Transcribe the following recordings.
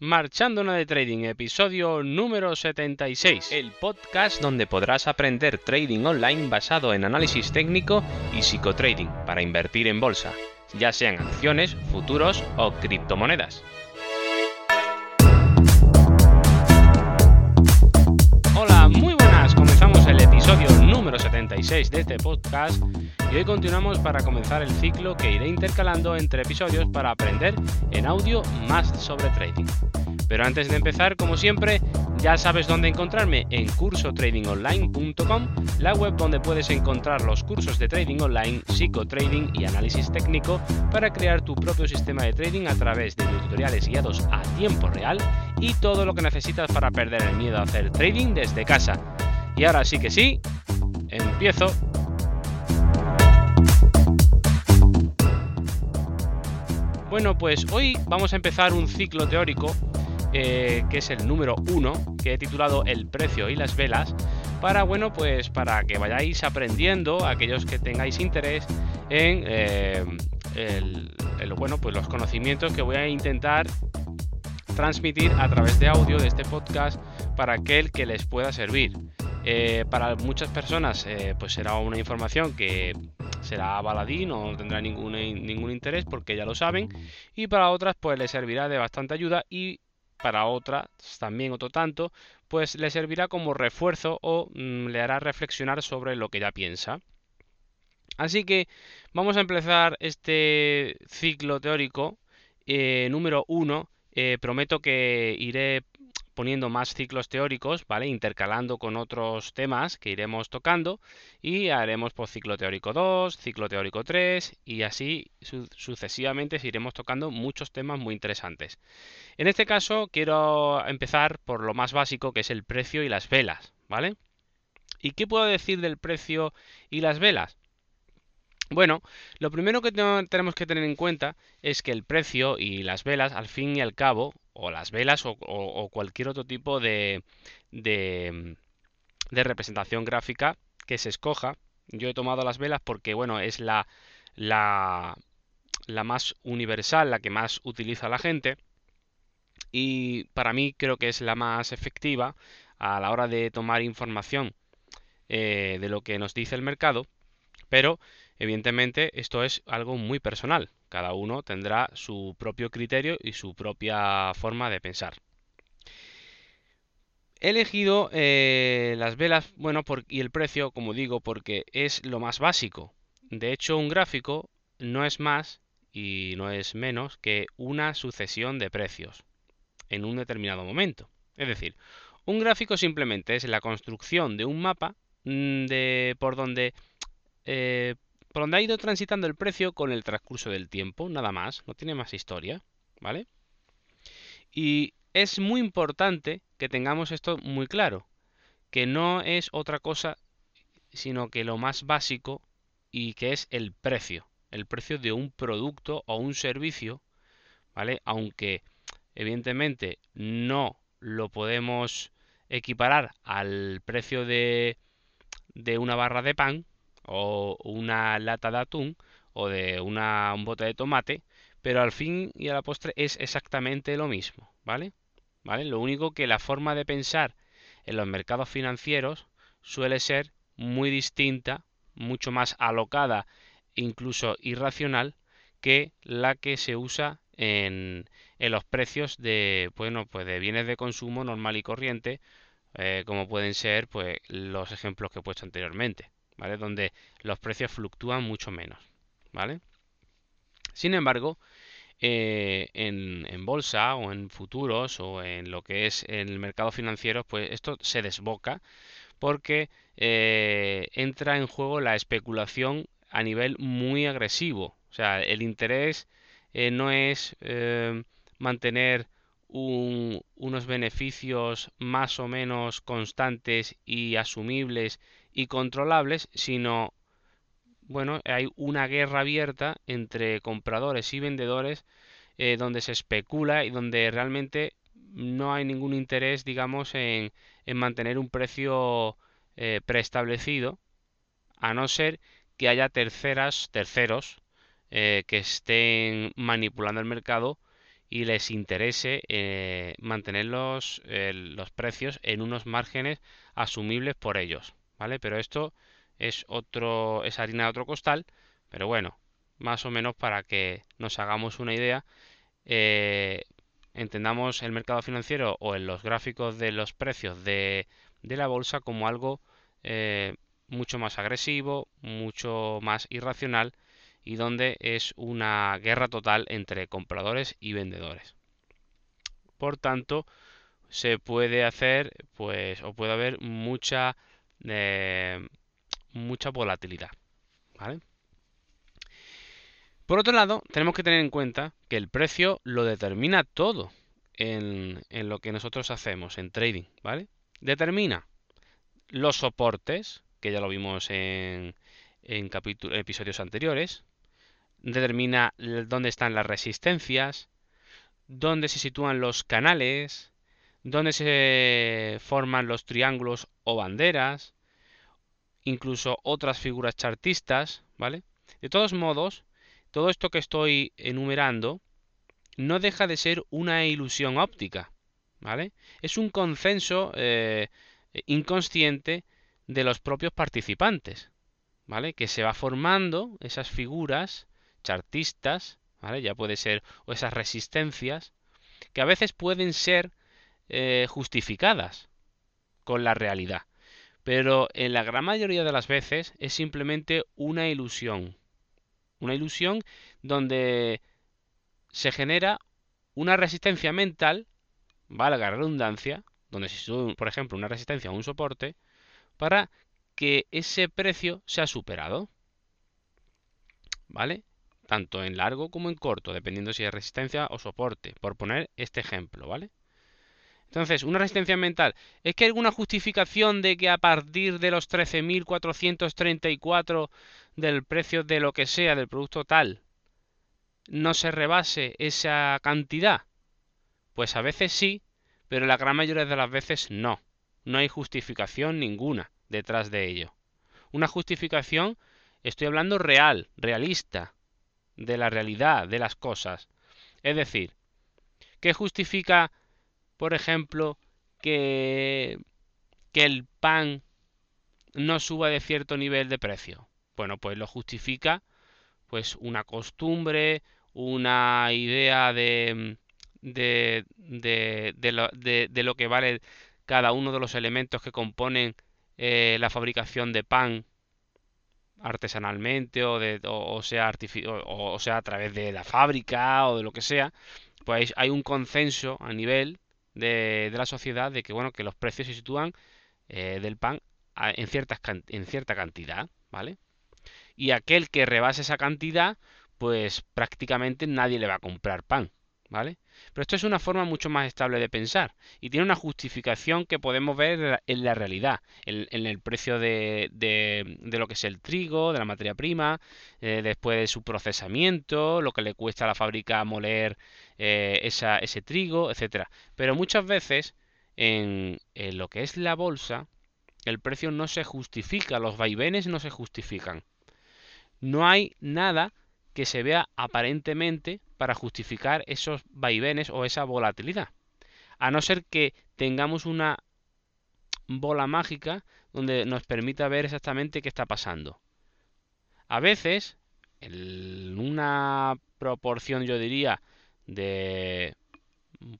Marchando de Trading, episodio número 76, el podcast donde podrás aprender trading online basado en análisis técnico y psicotrading para invertir en bolsa, ya sean acciones, futuros o criptomonedas. Hola, muy buenas, comenzamos el episodio número 76 de este podcast y hoy continuamos para comenzar el ciclo que iré intercalando entre episodios para aprender en audio más sobre trading. Pero antes de empezar, como siempre, ya sabes dónde encontrarme en cursotradingonline.com, la web donde puedes encontrar los cursos de trading online, psicotrading y análisis técnico para crear tu propio sistema de trading a través de tutoriales guiados a tiempo real y todo lo que necesitas para perder el miedo a hacer trading desde casa. Y ahora sí que sí, empiezo. Bueno, pues hoy vamos a empezar un ciclo teórico eh, que es el número 1, que he titulado El precio y las velas, para bueno, pues para que vayáis aprendiendo, aquellos que tengáis interés en eh, bueno, pues los conocimientos que voy a intentar transmitir a través de audio de este podcast para aquel que les pueda servir. Eh, para muchas personas pues será una información que será baladín o no tendrá ningún, ningún interés porque ya lo saben y para otras pues les servirá de bastante ayuda y para otras también otro tanto, pues le servirá como refuerzo o mm, le hará reflexionar sobre lo que ya piensa. Así que vamos a empezar este ciclo teórico eh, número 1. Eh, prometo que iré poniendo más ciclos teóricos, ¿vale? Intercalando con otros temas que iremos tocando y haremos por ciclo teórico 2, ciclo teórico 3 y así sucesivamente iremos tocando muchos temas muy interesantes. En este caso quiero empezar por lo más básico que es el precio y las velas, ¿vale? ¿Y qué puedo decir del precio y las velas? Bueno, lo primero que tenemos que tener en cuenta es que el precio y las velas, al fin y al cabo, o las velas o, cualquier otro tipo de, de, representación gráfica que se escoja. Yo he tomado las velas porque, bueno, es la, la, la más universal, la que más utiliza la gente. Y para mí creo que es la más efectiva a la hora de tomar información eh, de lo que nos dice el mercado. Pero Evidentemente, esto es algo muy personal. Cada uno tendrá su propio criterio y su propia forma de pensar. He elegido eh, las velas, bueno, y el precio, como digo, porque es lo más básico. De hecho, un gráfico no es más y no es menos que una sucesión de precios en un determinado momento. Es decir, un gráfico simplemente es la construcción de un mapa mm, de por donde eh, por donde ha ido transitando el precio con el transcurso del tiempo, nada más, no tiene más historia, ¿vale? Y es muy importante que tengamos esto muy claro, que no es otra cosa sino que lo más básico y que es el precio, el precio de un producto o un servicio, ¿vale? Aunque evidentemente no lo podemos equiparar al precio de, de una barra de pan, o una lata de atún o de una, un bote de tomate, pero al fin y a la postre es exactamente lo mismo, ¿vale? ¿Vale? Lo único que la forma de pensar en los mercados financieros suele ser muy distinta, mucho más alocada, incluso irracional, que la que se usa en, en los precios de, bueno, pues de bienes de consumo normal y corriente, eh, como pueden ser pues, los ejemplos que he puesto anteriormente. ¿Vale? Donde los precios fluctúan mucho menos, ¿vale? Sin embargo, eh, en, bolsa o en futuros o en lo que es el mercado financiero, pues esto se desboca porque eh, entra en juego la especulación a nivel muy agresivo. O sea, el interés eh, no es mantener unos beneficios más o menos constantes y asumibles y controlables, sino, bueno, hay una guerra abierta entre compradores y vendedores eh, donde se especula y donde realmente no hay ningún interés, digamos, en, en mantener un precio eh, preestablecido, a no ser que haya terceras, terceros, eh, que estén manipulando el mercado y les interese mantener los, los precios en unos márgenes asumibles por ellos, ¿vale? Pero esto es otro, es harina de otro costal, pero bueno, más o menos para que nos hagamos una idea, eh, entendamos el mercado financiero o en los gráficos de los precios de, de la bolsa como algo eh, mucho más agresivo, mucho más irracional y donde es una guerra total entre compradores y vendedores. Por tanto, se puede hacer, pues, o puede haber mucha, eh, mucha volatilidad. Por otro lado, tenemos que tener en cuenta que el precio lo determina todo en, en lo que nosotros hacemos en trading, ¿vale? Determina los soportes, que ya lo vimos en, en episodios anteriores. Determina dónde están las resistencias, dónde se sitúan los canales, dónde se forman los triángulos o banderas, incluso otras figuras chartistas, ¿vale? De todos modos, todo esto que estoy enumerando no deja de ser una ilusión óptica, ¿vale? Es un consenso eh, inconsciente de los propios participantes, ¿vale? Que se va formando esas figuras chartistas, ¿vale? Ya puede ser, o esas resistencias, que a veces pueden ser eh, justificadas con la realidad. Pero en la gran mayoría de las veces es simplemente una ilusión. Una ilusión donde se genera una resistencia mental, valga la redundancia, donde se sube, por ejemplo, una resistencia o un soporte, para que ese precio sea superado. ¿Vale? Tanto en largo como en corto, dependiendo si es resistencia o soporte, por poner este ejemplo, ¿vale? Entonces, una resistencia mental. ¿Es que alguna justificación de que a partir de los 13.434 del precio de lo que sea, del producto tal, no se rebase esa cantidad? Pues a veces sí, pero la gran mayoría de las veces no. No hay justificación ninguna detrás de ello. Una justificación, estoy hablando real, realista, de la realidad de las cosas. Es decir, ¿qué justifica, por ejemplo, que, que el pan no suba de cierto nivel de precio? Bueno, pues lo justifica pues una costumbre, una idea de, de, de, lo, de, lo, que vale cada uno de los elementos que componen eh, la fabricación de pan artesanalmente o, de, o, sea o, sea a través de la fábrica o de lo que sea, pues hay un consenso a nivel de, la sociedad de que bueno que los precios se sitúan eh, del pan en, ciertas, en cierta cantidad, ¿vale? Y aquel que rebase esa cantidad, pues prácticamente nadie le va a comprar pan, ¿vale? Pero esto es una forma mucho más estable de pensar y tiene una justificación que podemos ver en la realidad, en, el precio de, lo que es el trigo, de la materia prima, eh, después de su procesamiento, lo que le cuesta a la fábrica moler eh, ese trigo, etcétera. Pero muchas veces en, en lo que es la bolsa, el precio no se justifica, los vaivenes no se justifican. No hay nada que se vea aparentemente para justificar esos vaivenes o esa volatilidad. A no ser que tengamos una bola mágica donde nos permita ver exactamente qué está pasando. A veces, en una proporción yo diría de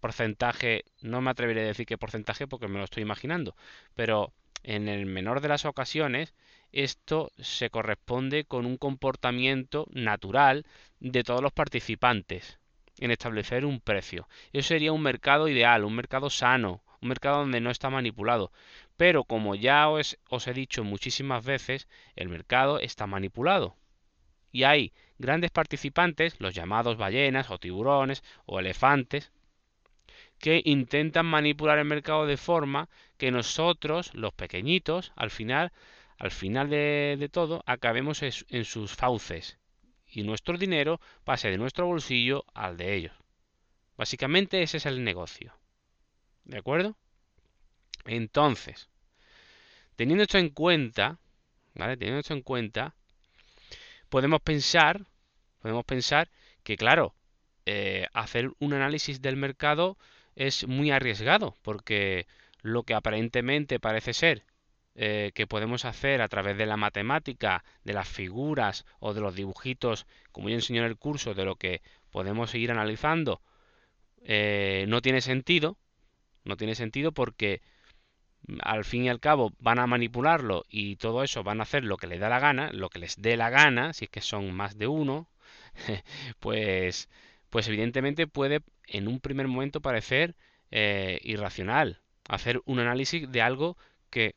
porcentaje, no me atreveré a decir qué porcentaje porque me lo estoy imaginando, pero en el menor de las ocasiones esto se corresponde con un comportamiento natural de todos los participantes en establecer un precio. Eso sería un mercado ideal, un mercado sano, un mercado donde no está manipulado. Pero como ya os, he dicho muchísimas veces, el mercado está manipulado. Y hay grandes participantes, los llamados ballenas o tiburones o elefantes, que intentan manipular el mercado de forma que nosotros, los pequeñitos, al final al final de, todo acabemos en sus fauces y nuestro dinero pase de nuestro bolsillo al de ellos. Básicamente ese es el negocio. ¿De acuerdo? Entonces, teniendo esto en cuenta, ¿vale? Teniendo esto en cuenta, podemos pensar, podemos pensar que claro, eh, hacer un análisis del mercado es muy arriesgado, porque lo que aparentemente parece ser eh, que podemos hacer a través de la matemática, de las figuras o de los dibujitos, como yo enseño en el curso, de lo que podemos seguir analizando, eh, no tiene sentido. No tiene sentido porque mm, al fin y al cabo van a manipularlo y todo eso van a hacer lo que les da la gana, lo que les dé la gana, si es que son más de uno, pues, pues evidentemente puede en un primer momento parecer eh, irracional hacer un análisis de algo que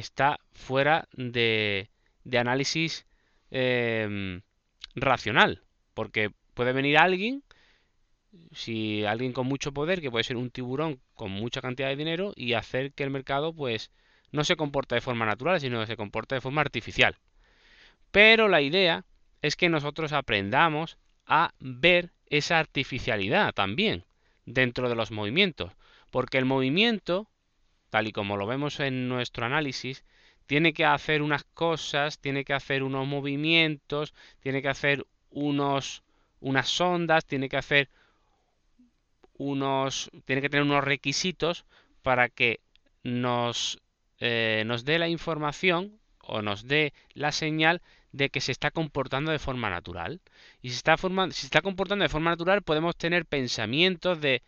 está fuera de, de análisis em, racional, porque puede venir alguien si alguien con mucho poder, que puede ser un tiburón con mucha cantidad de dinero, y hacer que el mercado pues no se comporte de forma natural, sino que se comporte de forma artificial. Pero la idea es que nosotros aprendamos a ver esa artificialidad también dentro de los movimientos, porque el movimiento, tal y como lo vemos en nuestro análisis, tiene que hacer unas cosas, tiene que hacer unos movimientos, tiene que hacer unos unas ondas, tiene que hacer unos, tiene que tener unos requisitos para que nos, eh, nos dé la información o nos dé la señal de que se está comportando de forma natural. Y si está, si se está comportando de forma natural, podemos tener pensamientos de,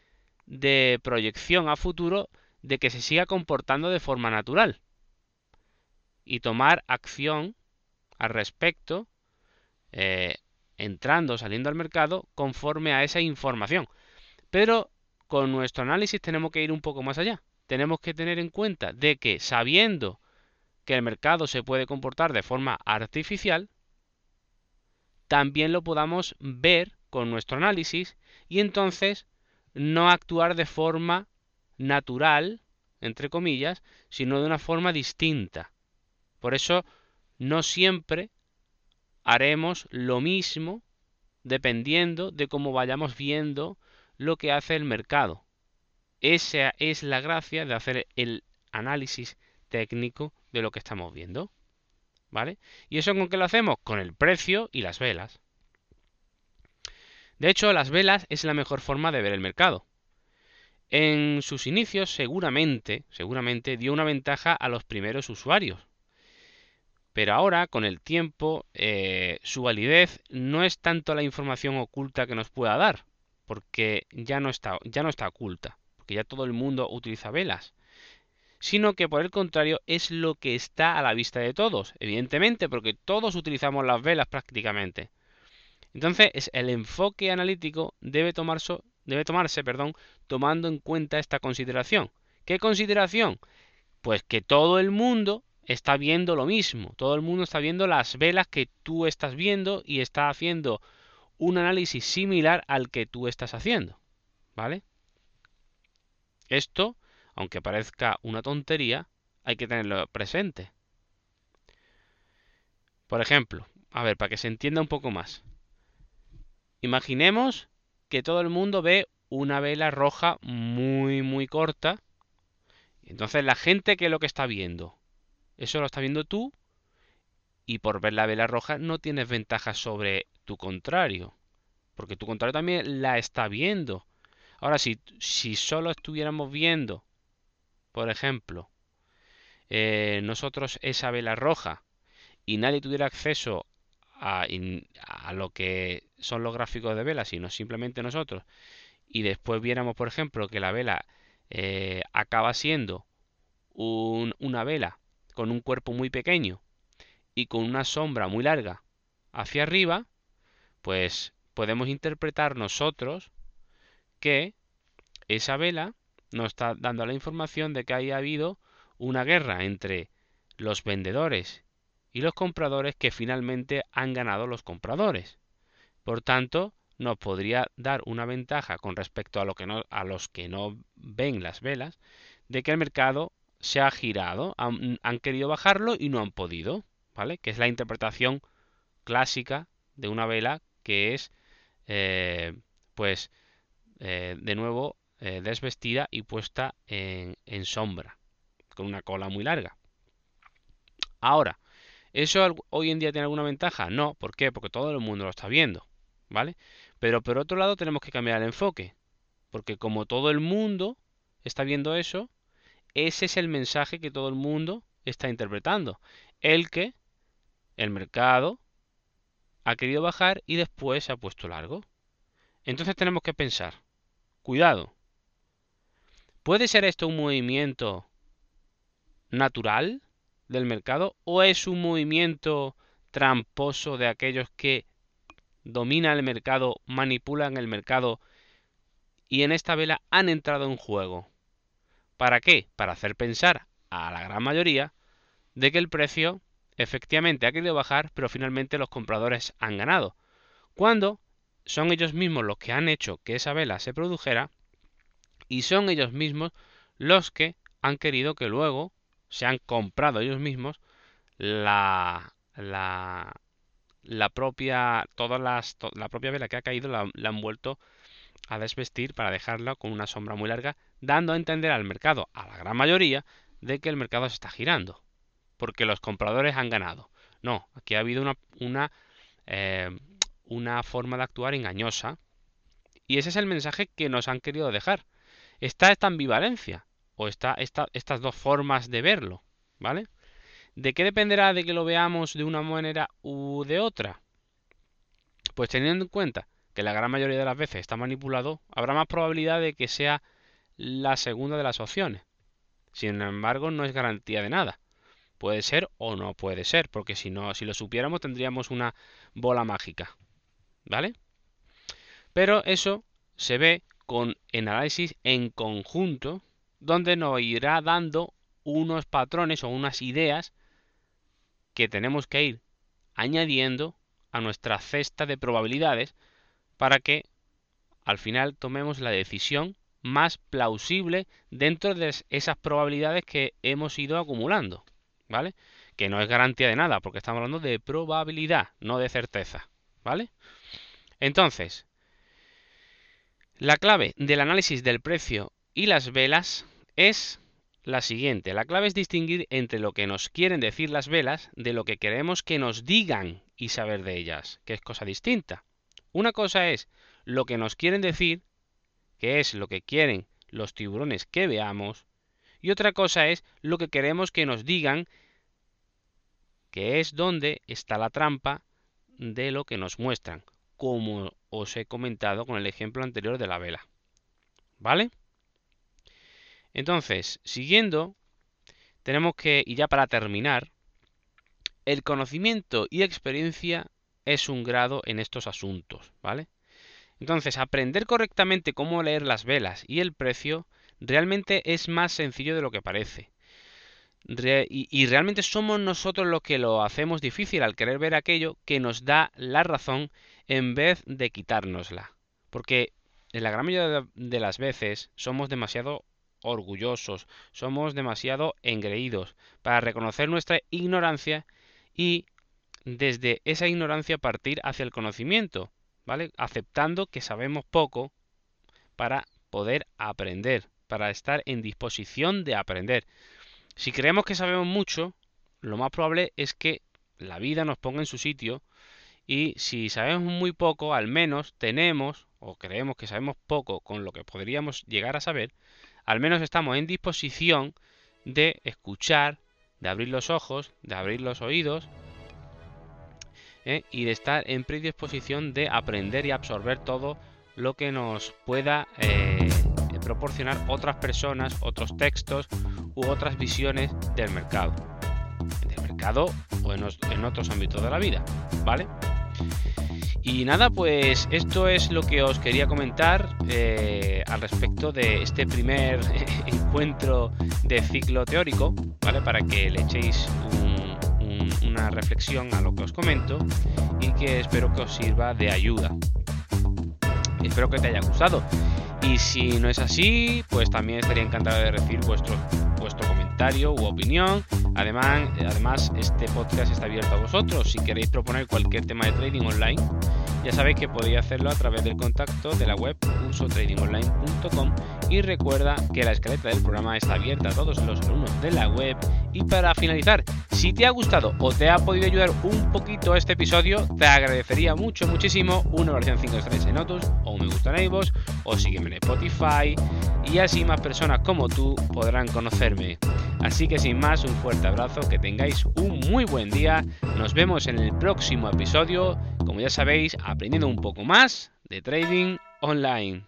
de proyección a futuro de que se siga comportando de forma natural. Y tomar acción al respecto, eh, entrando o saliendo al mercado, conforme a esa información. Pero con nuestro análisis tenemos que ir un poco más allá. Tenemos que tener en cuenta de que sabiendo que el mercado se puede comportar de forma artificial, también lo podamos ver con nuestro análisis y entonces no actuar de forma natural, entre comillas, sino de una forma distinta. Por eso no siempre haremos lo mismo dependiendo de cómo vayamos viendo lo que hace el mercado. Esa es la gracia de hacer el análisis técnico de lo que estamos viendo. ¿Vale? ¿Y eso con qué lo hacemos? Con el precio y las velas. De hecho, las velas es la mejor forma de ver el mercado. En sus inicios seguramente, seguramente dio una ventaja a los primeros usuarios. Pero ahora, con el tiempo, eh, su validez no es tanto la información oculta que nos pueda dar, porque ya no está, ya no está oculta, porque ya todo el mundo utiliza velas, sino que por el contrario es lo que está a la vista de todos, evidentemente, porque todos utilizamos las velas prácticamente. Entonces, el enfoque analítico debe tomarse, debe tomarse perdón, tomando en cuenta esta consideración. ¿Qué consideración? Pues que todo el mundo está viendo lo mismo, todo el mundo está viendo las velas que tú estás viendo y está haciendo un análisis similar al que tú estás haciendo. ¿Vale? Esto, aunque parezca una tontería, hay que tenerlo presente. Por ejemplo, a ver, para que se entienda un poco más. Imaginemos que todo el mundo ve una vela roja muy, muy corta. Entonces la gente, ¿qué es lo que está viendo? Eso lo está viendo tú y por ver la vela roja no tienes ventaja sobre tu contrario, porque tu contrario también la está viendo. Ahora, si, si solo estuviéramos viendo, por ejemplo, eh, nosotros esa vela roja y nadie tuviera acceso a, lo que son los gráficos de vela, sino simplemente nosotros, y después viéramos, por ejemplo, que la vela eh, acaba siendo una vela con un cuerpo muy pequeño y con una sombra muy larga hacia arriba, pues podemos interpretar nosotros que esa vela nos está dando la información de que haya habido una guerra entre los vendedores y los compradores que finalmente han ganado los compradores. Por tanto, nos podría dar una ventaja con respecto a, lo que no, a los que no ven las velas de que el mercado se ha girado, han, querido bajarlo y no han podido, ¿vale? Que es la interpretación clásica de una vela que es, eh, pues, eh, de nuevo eh, desvestida y puesta en, en sombra, con una cola muy larga. Ahora, ¿eso hoy en día tiene alguna ventaja? No, ¿por qué? Porque todo el mundo lo está viendo, ¿vale? Pero por otro lado tenemos que cambiar el enfoque, porque como todo el mundo está viendo eso, ese es el mensaje que todo el mundo está interpretando. El que el mercado ha querido bajar y después se ha puesto largo. Entonces tenemos que pensar, cuidado, ¿puede ser esto un movimiento natural del mercado o es un movimiento tramposo de aquellos que dominan el mercado, manipulan el mercado y en esta vela han entrado en juego? ¿Para qué? Para hacer pensar a la gran mayoría de que el precio efectivamente ha querido bajar, pero finalmente los compradores han ganado. Cuando son ellos mismos los que han hecho que esa vela se produjera y son ellos mismos los que han querido que luego se han comprado ellos mismos la, la, la propia todas las la propia vela que ha caído la, han vuelto a desvestir para dejarla con una sombra muy larga dando a entender al mercado a la gran mayoría de que el mercado se está girando porque los compradores han ganado. No, aquí ha habido una, una, eh, una forma de actuar engañosa. Y ese es el mensaje que nos han querido dejar. Está esta ambivalencia, o está esta, estas dos formas de verlo, ¿vale? ¿De qué dependerá de que lo veamos de una manera u de otra? Pues teniendo en cuenta que la gran mayoría de las veces está manipulado, habrá más probabilidad de que sea la segunda de las opciones. Sin embargo, no es garantía de nada. Puede ser o no puede ser, porque si no, si lo supiéramos tendríamos una bola mágica. ¿Vale? Pero eso se ve con el análisis en conjunto, donde nos irá dando unos patrones o unas ideas que tenemos que ir añadiendo a nuestra cesta de probabilidades para que al final tomemos la decisión más plausible dentro de esas probabilidades que hemos ido acumulando. ¿vale? Que no es garantía de nada, porque estamos hablando de probabilidad, no de certeza, ¿vale? Entonces, la clave del análisis del precio y las velas es la siguiente. La clave es distinguir entre lo que nos quieren decir las velas de lo que queremos que nos digan y saber de ellas, que es cosa distinta. Una cosa es lo que nos quieren decir, que es lo que quieren los tiburones que veamos, y otra cosa es lo que queremos que nos digan que es donde está la trampa de lo que nos muestran, como os he comentado con el ejemplo anterior de la vela. ¿Vale? Entonces, siguiendo, tenemos que, y ya para terminar, el conocimiento y experiencia es un grado en estos asuntos, ¿vale? Entonces, aprender correctamente cómo leer las velas y el precio realmente es más sencillo de lo que parece y, realmente somos nosotros los que lo hacemos difícil al querer ver aquello que nos da la razón en vez de quitárnosla. Porque en la gran mayoría de las veces somos demasiado orgullosos, somos demasiado engreídos para reconocer nuestra ignorancia y desde esa ignorancia partir hacia el conocimiento, ¿vale? Aceptando que sabemos poco para poder aprender, para estar en disposición de aprender. Si creemos que sabemos mucho, lo más probable es que la vida nos ponga en su sitio y si sabemos muy poco, al menos tenemos o creemos que sabemos poco con lo que podríamos llegar a saber, al menos estamos en disposición de escuchar, de abrir los ojos, de abrir los oídos ¿eh? y de estar en predisposición de aprender y absorber todo lo que nos pueda eh, proporcionar otras personas, otros textos u otras visiones del mercado. Del mercado o en, otros ámbitos de la vida, ¿vale? Y nada, pues esto es lo que os quería comentar eh, al respecto de este primer encuentro de ciclo teórico, ¿vale? Para que le echéis una reflexión a lo que os comento y que espero que os sirva de ayuda. Espero que te haya gustado. Y si no es así, pues también estaría encantado de recibir vuestro, vuestro comentario u opinión. Además, además, este podcast está abierto a vosotros. Si queréis proponer cualquier tema de trading online, ya sabéis que podéis hacerlo a través del contacto de la web ursotradingonline.com y recuerda que la escaleta del programa está abierta a todos los alumnos de la web. Y para finalizar, si te ha gustado o te ha podido ayudar un poquito este episodio, te agradecería mucho, muchísimo una versión 5 estrellas en Otus o un me gusta en iVoox o sígueme en Spotify y así más personas como tú podrán conocerme. Así que sin más, un fuerte abrazo, que tengáis un muy buen día, nos vemos en el próximo episodio, como ya sabéis, aprendiendo un poco más de trading online.